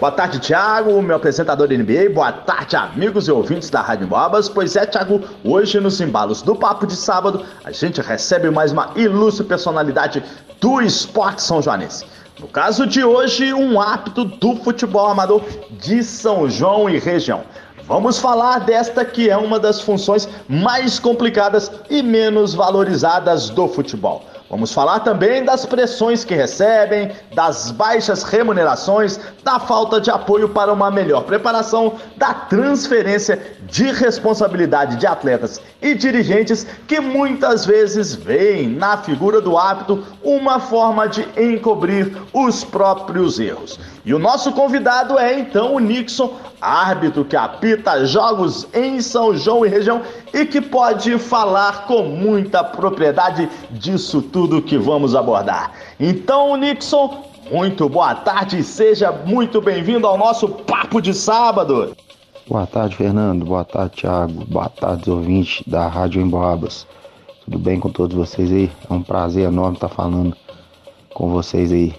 Boa tarde, Thiago, meu apresentador da NBA. Boa tarde, amigos e ouvintes da Rádio Bobas. Pois é, Thiago, hoje nos embalos do Papo de Sábado, a gente recebe mais uma ilustre personalidade do esporte são joanense. No caso de hoje, um árbitro do futebol amador de São João e região. Vamos falar desta que é uma das funções mais complicadas e menos valorizadas do futebol. Vamos falar também das pressões que recebem, das baixas remunerações, da falta de apoio para uma melhor preparação, da transferência de responsabilidade de atletas e dirigentes que muitas vezes veem na figura do hábito uma forma de encobrir os próprios erros. E o nosso convidado é então o Nixon, árbitro que apita jogos em São João e região e que pode falar com muita propriedade disso tudo que vamos abordar. Então, Nixon, muito boa tarde seja muito bem-vindo ao nosso Papo de Sábado. Boa tarde, Fernando. Boa tarde, Thiago. Boa tarde, ouvintes da Rádio Emboabas. Tudo bem com todos vocês aí? É um prazer enorme estar falando com vocês aí.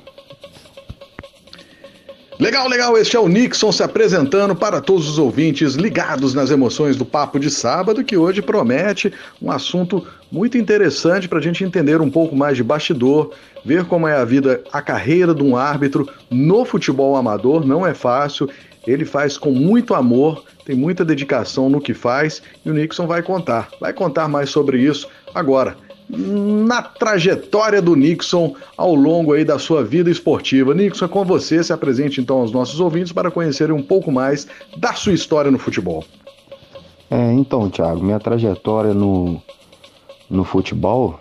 Legal, legal. Este é o Nixon se apresentando para todos os ouvintes ligados nas emoções do Papo de Sábado, que hoje promete um assunto muito interessante para a gente entender um pouco mais de bastidor, ver como é a vida, a carreira de um árbitro no futebol amador. Não é fácil. Ele faz com muito amor, tem muita dedicação no que faz e o Nixon vai contar. Vai contar mais sobre isso agora na trajetória do Nixon ao longo aí da sua vida esportiva. Nixon, é com você, se apresente então aos nossos ouvintes para conhecerem um pouco mais da sua história no futebol. É, então, Thiago, minha trajetória no, no futebol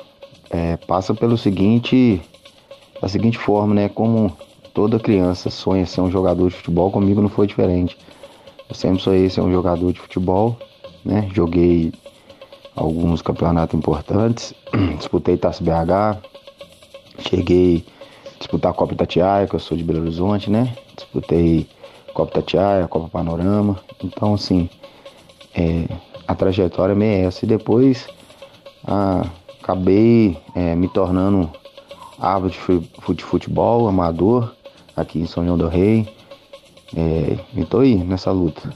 é, passa pelo seguinte, da seguinte forma, né? Como toda criança sonha ser um jogador de futebol, comigo não foi diferente. Eu sempre sonhei ser um jogador de futebol, né? Joguei alguns campeonatos importantes. Disputei Taça BH, cheguei a disputar a Copa Itatiaia, que eu sou de Belo Horizonte, né? Disputei Copa Itatiaia, Copa Panorama. Então, assim, é, a trajetória é essa. E depois acabei é, me tornando árbitro de futebol amador aqui em São João do Rei. É, e tô aí nessa luta.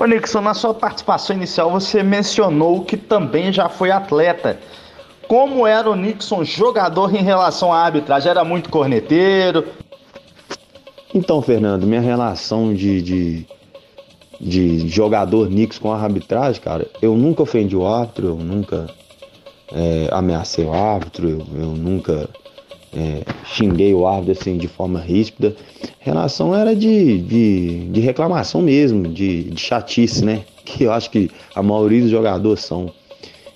Ô Nixon, na sua participação inicial você mencionou que também já foi atleta. Como era o Nixon jogador em relação à arbitragem? Era muito corneteiro? Então, Fernando, minha relação de, de, de jogador Nixon com a arbitragem, cara, eu nunca ofendi o árbitro, eu nunca é, ameacei o árbitro, eu, eu nunca é, xinguei o árbitro assim de forma ríspida. Relação era de, de, de reclamação mesmo, de, de, chatice, né? Que eu acho que a maioria dos jogadores são,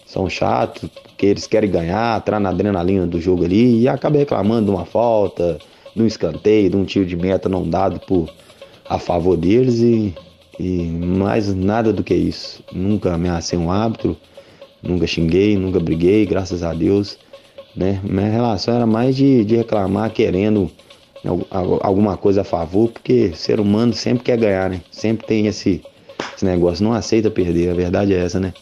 são chatos, que eles querem ganhar, entrar na adrenalina do jogo ali e acabei reclamando de uma falta, de um escanteio, de um tiro de meta não dado por, a favor deles e, e mais nada do que isso. Nunca ameacei um árbitro, nunca xinguei, nunca briguei, graças a Deus né? Minha relação era mais de, de reclamar, querendo alguma coisa a favor, porque ser humano sempre quer ganhar, né? Sempre tem esse, esse negócio, não aceita perder, a verdade é essa, né?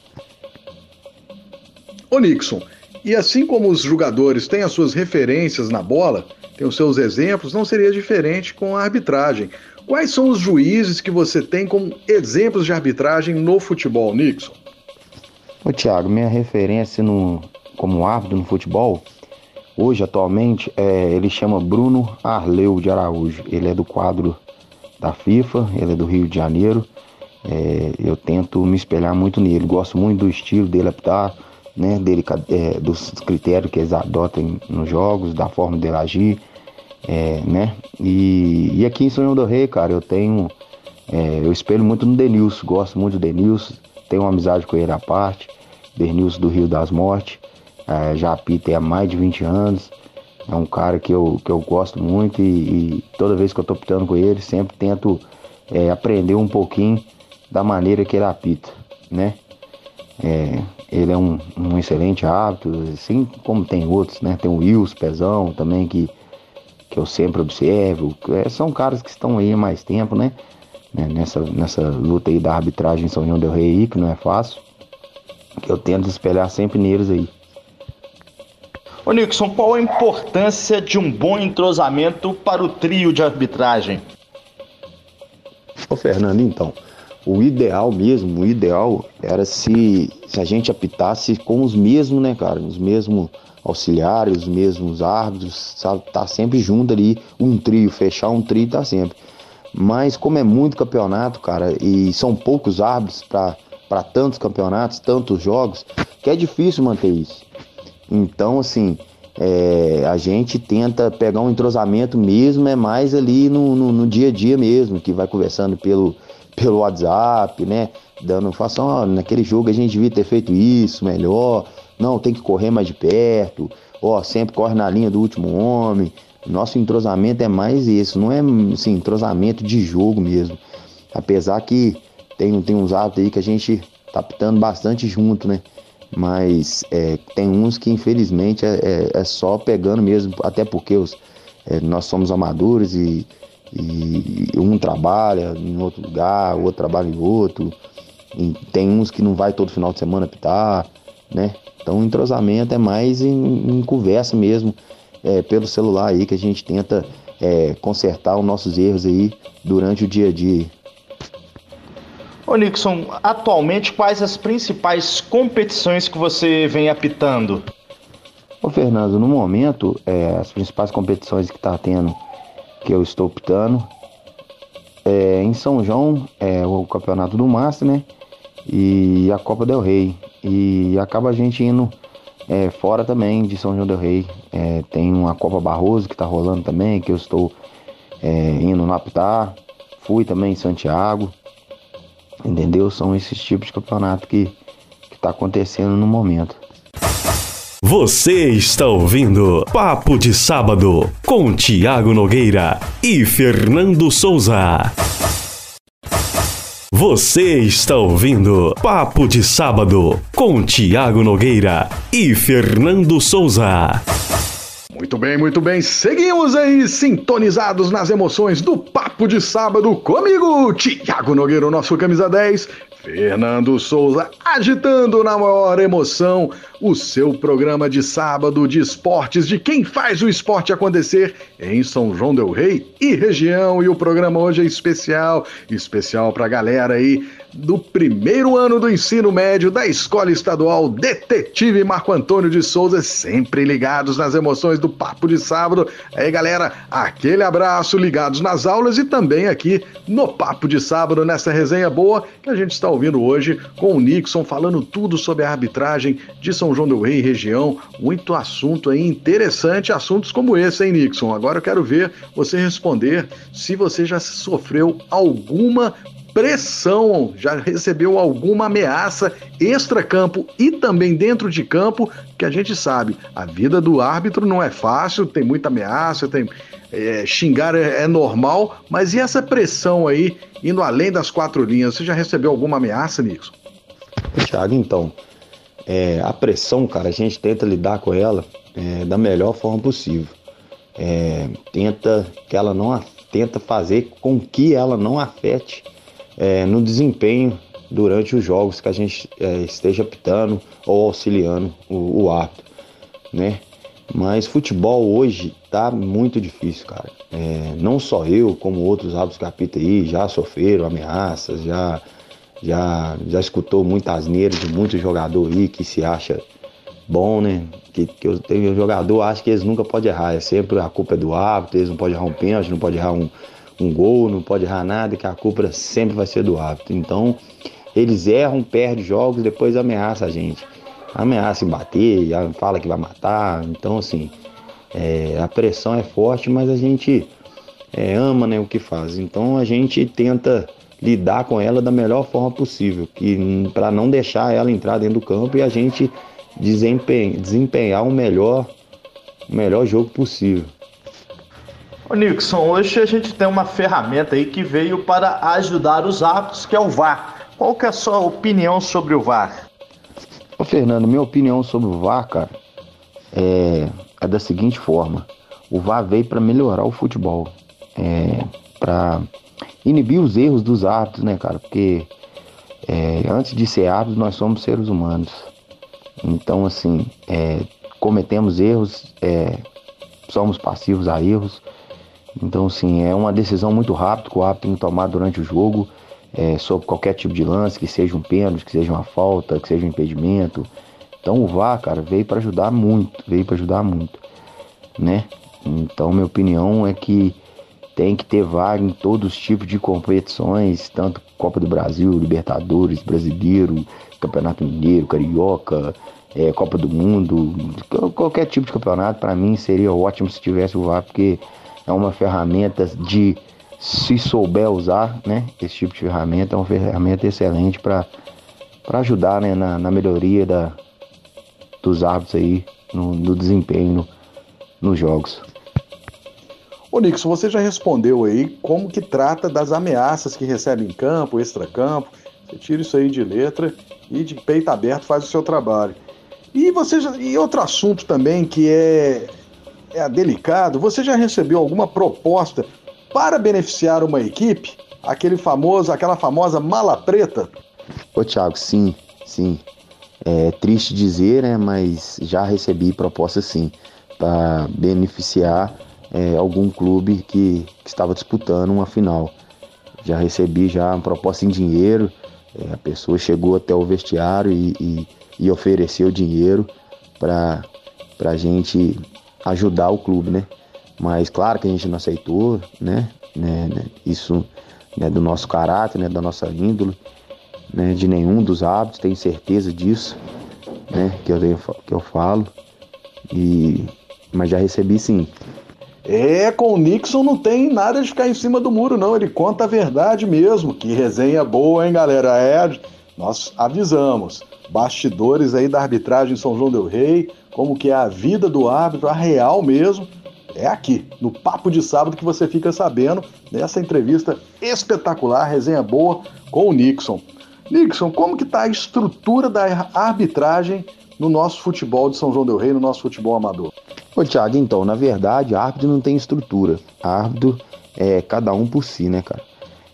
Ô Nixon, e assim como os jogadores têm as suas referências na bola, têm os seus exemplos, não seria diferente com a arbitragem. Quais são os juízes que você tem como exemplos de arbitragem no futebol, Nixon? Ô Thiago, minha referência no, como árbitro no futebol, hoje atualmente é, ele chama Bruno Arleu de Araújo. Ele é do quadro da FIFA, ele é do Rio de Janeiro. É, eu tento me espelhar muito nele, gosto muito do estilo dele apitar, né, dele, é, dos critérios que eles adotam nos jogos, da forma dele agir, é, né? E, e, aqui em São João do Rei, cara, eu tenho, é, eu espelho muito no Denilson, gosto muito do Denilson, tenho uma amizade com ele à parte, Denilson do Rio das Mortes. É, já apita há mais de 20 anos. É um cara que eu, que eu gosto muito e, e toda vez que eu tô pitando com ele, sempre tento é, aprender um pouquinho da maneira que ele apita, né? É, ele é um, um, excelente árbitro, assim como tem outros, né? Tem o Wilson Pezão também, que, que eu sempre observo. É, são caras que estão aí há mais tempo, né? né? Nessa, nessa luta aí da arbitragem em São João del Rei, que não é fácil. Que eu tento espelhar sempre neles aí. Ô Nixon, qual a importância de um bom entrosamento para o trio de arbitragem? Ô Fernando, então, o ideal mesmo, o ideal era se, se a gente apitasse com os mesmos, né, cara? Os mesmos auxiliares, os mesmos árbitros, sabe? Tá sempre junto ali, um trio, fechar um trio tá sempre. Mas como é muito campeonato, cara, e são poucos árbitros para tantos campeonatos, tantos jogos, que é difícil manter isso. Então, assim, é, a gente tenta pegar um entrosamento mesmo, é mais ali no, no, no dia a dia mesmo, que vai conversando pelo, pelo WhatsApp, né? Dando, façam, ó, naquele jogo a gente devia ter feito isso melhor, não, tem que correr mais de perto, ó, sempre corre na linha do último homem. Nosso entrosamento é mais isso, não é assim, entrosamento de jogo mesmo. Apesar que tem, tem uns atos aí que a gente tá pitando bastante junto, né? Mas é, tem uns que infelizmente é, é, é, só pegando mesmo, até porque os, é, nós somos amadores e e um trabalha em outro lugar, o outro trabalha em outro. Tem uns que não vai todo final de semana apitar, né? Então entrosamento é mais em, em conversa mesmo, é, pelo celular aí que a gente tenta é, consertar os nossos erros aí durante o dia a dia. Ô Nixon, atualmente quais as principais competições que você vem apitando? Ô Fernando, no momento, é, as principais competições que está tendo que eu estou optando. É, em São João é o campeonato do Master, né? E a Copa del Rei. E acaba a gente indo é, fora também de São João del Rei. É, tem uma Copa Barroso que tá rolando também, que eu estou é, indo no Aptar. Fui também em Santiago. Entendeu? São esses tipos de campeonato que, que tá acontecendo no momento. Você está ouvindo Papo de Sábado com Tiago Nogueira e Fernando Souza. Você está ouvindo Papo de Sábado com Tiago Nogueira e Fernando Souza. Muito bem, muito bem. Seguimos aí sintonizados nas emoções do Papo de Sábado comigo, Tiago Nogueira, nosso camisa 10, Fernando Souza agitando na maior emoção o seu programa de sábado de esportes de quem faz o esporte acontecer em São João del Rei e região. E o programa hoje é especial, especial para a galera aí do primeiro ano do ensino médio da Escola Estadual Detetive Marco Antônio de Souza, sempre ligados nas emoções do Papo de Sábado. Aí, galera, aquele abraço, ligados nas aulas e também aqui no Papo de Sábado, nessa resenha boa que a gente está ouvindo hoje com o Nixon falando tudo sobre a arbitragem de São João del Rei e região. Muito assunto aí interessante, assuntos como esse, hein, Nixon? Agora eu quero ver você responder se você já sofreu alguma pressão, já recebeu alguma ameaça extra-campo e também dentro de campo, que a gente sabe, a vida do árbitro não é fácil, tem muita ameaça, tem é, xingar é, é, normal, mas e essa pressão aí, indo além das quatro linhas, você já recebeu alguma ameaça, Nixon? Thiago, então, é, a pressão, cara, a gente tenta lidar com ela é, da melhor forma possível. É, tenta que ela não tenta fazer com que ela não afete é, no desempenho durante os jogos que a gente é, esteja apitando ou auxiliando o, o árbitro, né? Mas futebol hoje tá muito difícil, cara. É, não só eu, como outros árbitros que apitam aí já sofreram ameaças, já já já escutou muitas asneira de muitos jogadores aí que se acha bom, né? Que, que tenho jogador, acho que eles nunca podem errar, é sempre a culpa é do árbitro, eles não podem errar um pênalti, não podem errar um, um gol, não pode errar nada, que a culpa sempre vai ser do árbitro. Então, eles erram, perdem jogos, depois ameaça a gente. Ameaça em bater, fala que vai matar. Então, assim, é, a pressão é forte, mas a gente é, ama né, o que faz. Então, a gente tenta lidar com ela da melhor forma possível, que para não deixar ela entrar dentro do campo e a gente desempenhar, o melhor, o melhor jogo possível. Ô Nixon, hoje a gente tem uma ferramenta aí que veio para ajudar os árbitros, que é o VAR. Qual que é a sua opinião sobre o VAR? Ô Fernando, minha opinião sobre o VAR, cara, é, é da seguinte forma. O VAR veio para melhorar o futebol. É, para inibir os erros dos árbitros, né, cara? Porque é, antes de ser árbitros, nós somos seres humanos. Então, assim, é, cometemos erros, é, somos passivos a erros. Então, assim, é uma decisão muito rápida que o árbitro tem que tomar durante o jogo é, sobre qualquer tipo de lance, que seja um pênalti, que seja uma falta, que seja um impedimento. Então, o VAR, cara, veio para ajudar muito, veio para ajudar muito, né? Então, minha opinião é que tem que ter VAR em todos os tipos de competições, tanto Copa do Brasil, Libertadores, Brasileiro, Campeonato Mineiro, Carioca, é, Copa do Mundo, qualquer tipo de campeonato, para mim seria ótimo se tivesse o VAR, porque é uma ferramenta de, se souber usar, né, esse tipo de ferramenta, é uma ferramenta excelente para ajudar né, na, na melhoria da, dos árbitros aí, no, no desempenho nos jogos. Ô Nixon, você já respondeu aí como que trata das ameaças que recebe em campo, extra-campo. Você tira isso aí de letra e de peito aberto faz o seu trabalho. E você já, e outro assunto também que é, é delicado, você já recebeu alguma proposta para beneficiar uma equipe? Aquele famoso, aquela famosa mala preta? Ô Thiago, sim, sim. É triste dizer, né, mas já recebi proposta sim para beneficiar é, algum clube que, que, estava disputando uma final. Já recebi já uma proposta em dinheiro, é, a pessoa chegou até o vestiário e, e, e ofereceu dinheiro para a gente ajudar o clube, né? Mas claro que a gente não aceitou, né? né, né isso né, do nosso caráter, né, da nossa índole, né, de nenhum dos hábitos, tenho certeza disso, né, que eu, tenho, que eu falo. E, mas já recebi sim é, com o Nixon não tem nada de ficar em cima do muro, não. Ele conta a verdade mesmo. Que resenha boa, hein, galera? É, nós avisamos. Bastidores aí da arbitragem em São João Del Rei, como que é a vida do árbitro, a real mesmo. É aqui, no Papo de Sábado, que você fica sabendo nessa entrevista espetacular, resenha boa com o Nixon. Nixon, como que tá a estrutura da arbitragem no nosso futebol de São João Del Rei, no nosso futebol amador? Ô Thiago, então, na verdade, árbitro não tem estrutura. Árbitro é cada um por si, né, cara?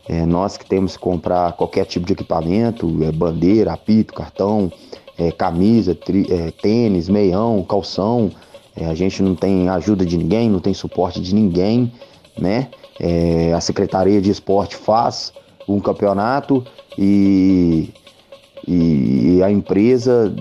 É, nós que temos que comprar qualquer tipo de equipamento, é, bandeira, apito, cartão, é, camisa, tri, é, tênis, meião, calção, é, a gente não tem ajuda de ninguém, não tem suporte de ninguém, né? É, a Secretaria de Esporte faz um campeonato e e a empresa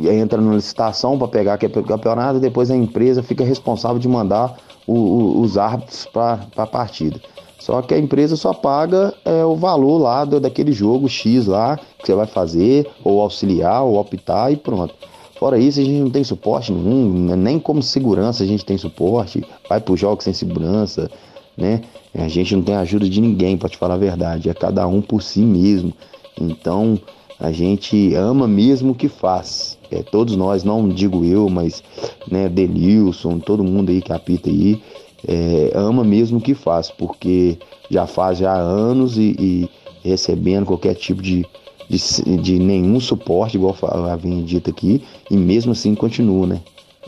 entra na licitação para pegar aquele campeonato, depois a empresa fica responsável de mandar o, o, os árbitros para a partida. Só que a empresa só paga é, o valor lá do, daquele jogo X lá que você vai fazer, ou auxiliar, ou optar e pronto. Fora isso, a gente não tem suporte nenhum, nem como segurança a gente tem suporte, vai para os jogos sem segurança, né? A gente não tem ajuda de ninguém, para te falar a verdade, é cada um por si mesmo. Então, a gente ama mesmo o que faz. É, todos nós, não digo eu, mas né, Denilson, todo mundo aí que apita aí, é, ama mesmo o que faz, porque já faz já anos e, e recebendo qualquer tipo de, de, de, nenhum suporte, igual havia dito aqui, e mesmo assim continua, né?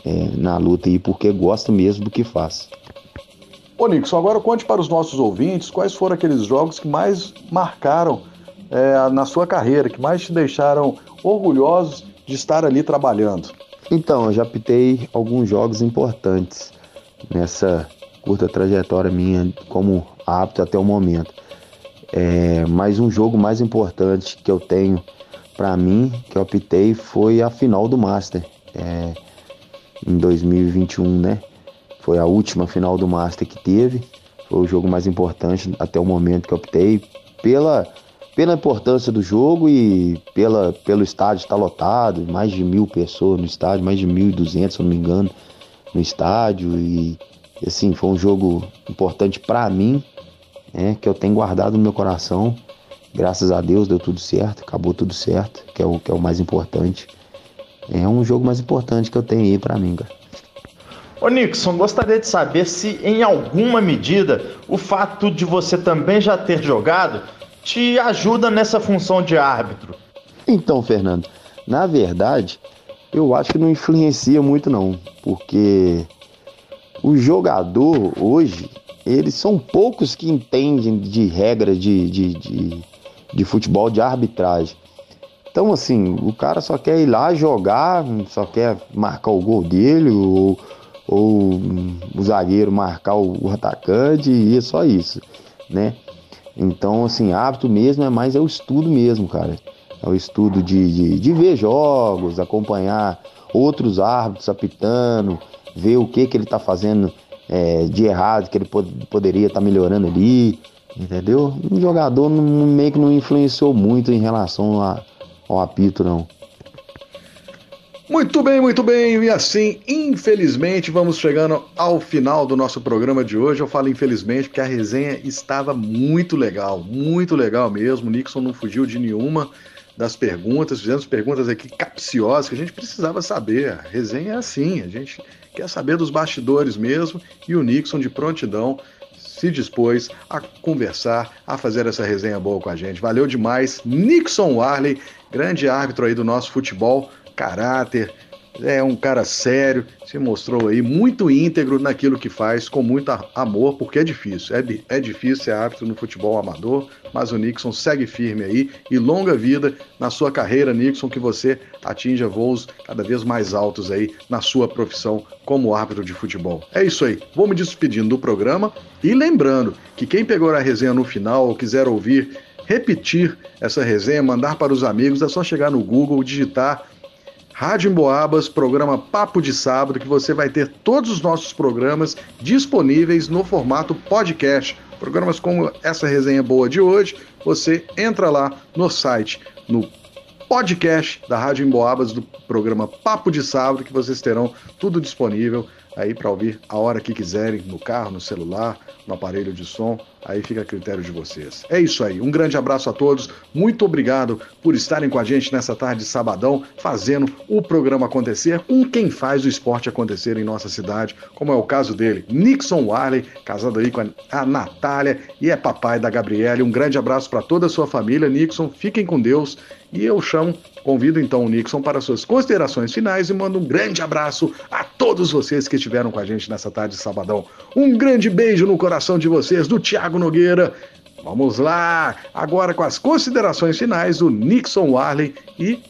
É, na luta aí, porque gosta mesmo do que faz. Ô Nixon, agora conte para os nossos ouvintes quais foram aqueles jogos que mais marcaram é, na sua carreira, que mais te deixaram orgulhosos de estar ali trabalhando? Então, eu já pitei alguns jogos importantes nessa curta trajetória minha como apto até o momento. É, mas um jogo mais importante que eu tenho para mim, que eu optei, foi a final do Master é, em 2021, né? Foi a última final do Master que teve. Foi o jogo mais importante até o momento que eu optei pela pela importância do jogo e pela, pelo estádio estar lotado, mais de mil pessoas no estádio, mais de mil e duzentos, se eu não me engano, no estádio. E assim, foi um jogo importante para mim, né, que eu tenho guardado no meu coração. Graças a Deus deu tudo certo, acabou tudo certo, que é o, que é o mais importante. É um jogo mais importante que eu tenho aí para mim, cara. Ô Nixon, gostaria de saber se em alguma medida o fato de você também já ter jogado te ajuda nessa função de árbitro. Então, Fernando, na verdade, eu acho que não influencia muito não, porque o jogador hoje, eles são poucos que entendem de regra de, de, de, de futebol, de arbitragem. Então, assim, o cara só quer ir lá jogar, só quer marcar o gol dele, ou ou o zagueiro marcar o, atacante e é só isso, né? Então, assim, hábito mesmo é mais é o estudo mesmo, cara. É o estudo de, de, de ver jogos, acompanhar outros árbitros apitando, ver o que que ele tá fazendo é, de errado, que ele pod poderia estar tá melhorando ali, entendeu? Um jogador não, meio que não influenciou muito em relação a, ao apito, não. Muito bem, muito bem. E assim, infelizmente, vamos chegando ao final do nosso programa de hoje. Eu falo infelizmente porque a resenha estava muito legal, muito legal mesmo. O Nixon não fugiu de nenhuma das perguntas, fizemos perguntas aqui capciosas que a gente precisava saber. A resenha é assim, a gente quer saber dos bastidores mesmo. E o Nixon, de prontidão, se dispôs a conversar, a fazer essa resenha boa com a gente. Valeu demais. Nixon Warley, grande árbitro aí do nosso futebol caráter, é um cara sério, se mostrou aí muito íntegro naquilo que faz, com muito amor, porque é difícil. É, é difícil ser árbitro no futebol amador, mas o Nixon segue firme aí e longa vida na sua carreira, Nixon, que você atinja voos cada vez mais altos aí na sua profissão como árbitro de futebol. É isso aí. Vou me despedindo do programa e lembrando que quem pegou a resenha no final ou quiser ouvir repetir essa resenha, mandar para os amigos, é só chegar no Google, digitar Rádio Emboabas, programa Papo de Sábado, que você vai ter todos os nossos programas disponíveis no formato podcast. Programas como essa resenha boa de hoje, você entra lá no site, no podcast da Rádio Emboabas, do programa Papo de Sábado, que vocês terão tudo disponível aí para ouvir a hora que quiserem, no carro, no celular, no aparelho de som, aí fica a critério de vocês. É isso aí, um grande abraço a todos, muito obrigado por estarem com a gente nessa tarde de sabadão, fazendo o programa acontecer com quem faz o esporte acontecer em nossa cidade, como é o caso dele, Nixon Warley, casado aí com a Natália e é papai da Gabriele. Um grande abraço para toda a sua família, Nixon, fiquem com Deus e eu chamo, convido então o Nixon para suas considerações finais e mando um grande abraço a todos vocês que estiveram com a gente nessa tarde de sabadão. Um grande beijo no coração de vocês, do Tiago Nogueira. Vamos lá, agora com as considerações finais do Nixon Warley e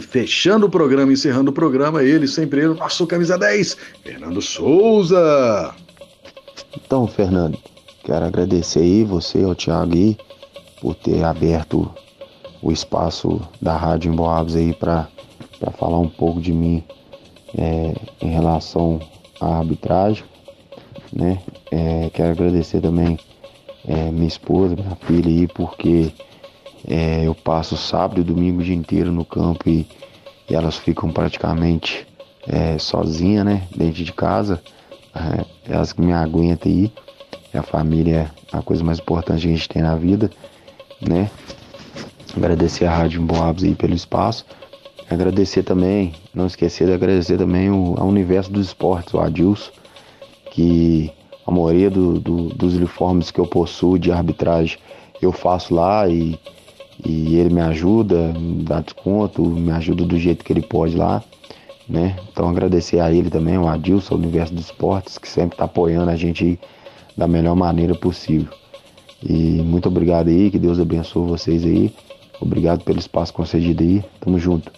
fechando o programa, encerrando o programa, ele, sempre ele, nosso camisa 10, Fernando Souza. Então, Fernando, quero agradecer aí você, ao Thiago por ter aberto o espaço da Rádio Emboabas aí para falar um pouco de mim é, em relação à arbitragem. Né? É, quero agradecer também é, minha esposa, minha filha aí, porque é, eu passo sábado e domingo o dia inteiro no campo e, e elas ficam praticamente é, sozinhas, né? Dentro de casa. É, elas que me aguentam aí. E a família é a coisa mais importante que a gente tem na vida, né? Agradecer a Rádio Boabs aí pelo espaço. Agradecer também, não esquecer de agradecer também o, ao Universo dos Esportes, o Adilson, que a maioria do, do, dos uniformes que eu possuo de arbitragem eu faço lá e, e ele me ajuda, me dá desconto, me ajuda do jeito que ele pode lá. Né? Então agradecer a ele também, o Adilson, o Universo dos Esportes, que sempre está apoiando a gente da melhor maneira possível. E muito obrigado aí, que Deus abençoe vocês aí. Obrigado pelo espaço concedido aí. Tamo junto.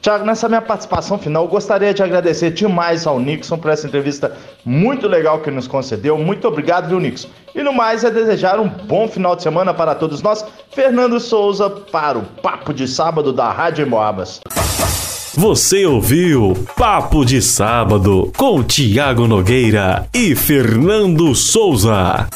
Tiago, nessa minha participação final, eu gostaria de agradecer demais ao Nixon por essa entrevista muito legal que nos concedeu. Muito obrigado, viu, Nixon? E no mais, é desejar um bom final de semana para todos nós. Fernando Souza para o Papo de Sábado da Rádio Moabas. Você ouviu Papo de Sábado com Tiago Nogueira e Fernando Souza.